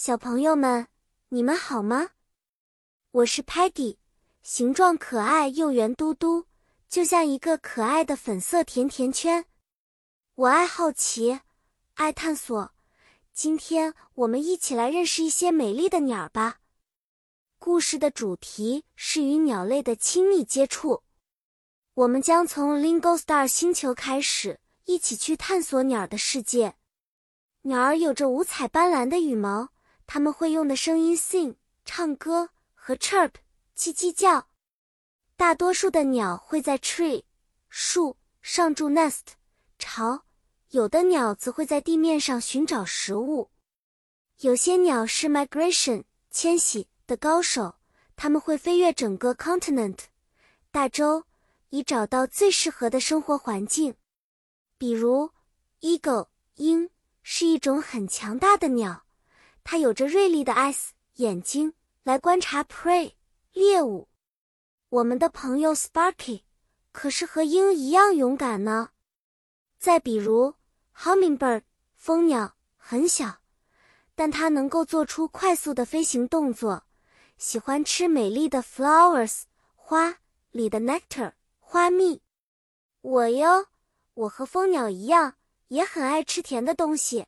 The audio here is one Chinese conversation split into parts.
小朋友们，你们好吗？我是 Peggy，形状可爱又圆嘟嘟，就像一个可爱的粉色甜甜圈。我爱好奇，爱探索。今天我们一起来认识一些美丽的鸟吧。故事的主题是与鸟类的亲密接触。我们将从 Lingo Star 星球开始，一起去探索鸟的世界。鸟儿有着五彩斑斓的羽毛。它们会用的声音 sing 唱歌和 chirp 叽叽叫。大多数的鸟会在 tree 树上筑 nest 巢，有的鸟则会在地面上寻找食物。有些鸟是 migration 迁徙的高手，它们会飞越整个 continent 大洲，以找到最适合的生活环境。比如 eagle 鹰是一种很强大的鸟。它有着锐利的 eyes 眼睛来观察 prey 猎物。我们的朋友 Sparky 可是和鹰一样勇敢呢。再比如 hummingbird 蜂鸟很小，但它能够做出快速的飞行动作，喜欢吃美丽的 flowers 花里的 nectar 花蜜。我哟，我和蜂鸟一样，也很爱吃甜的东西。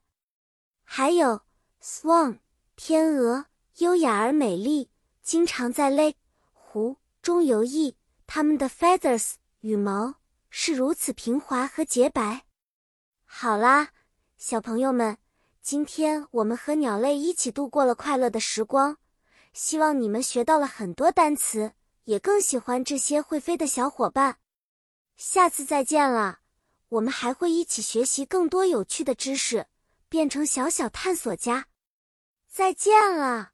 还有。Swan 天鹅优雅而美丽，经常在 lake 湖中游弋。它们的 feathers 羽毛是如此平滑和洁白。好啦，小朋友们，今天我们和鸟类一起度过了快乐的时光。希望你们学到了很多单词，也更喜欢这些会飞的小伙伴。下次再见了，我们还会一起学习更多有趣的知识，变成小小探索家。再见了。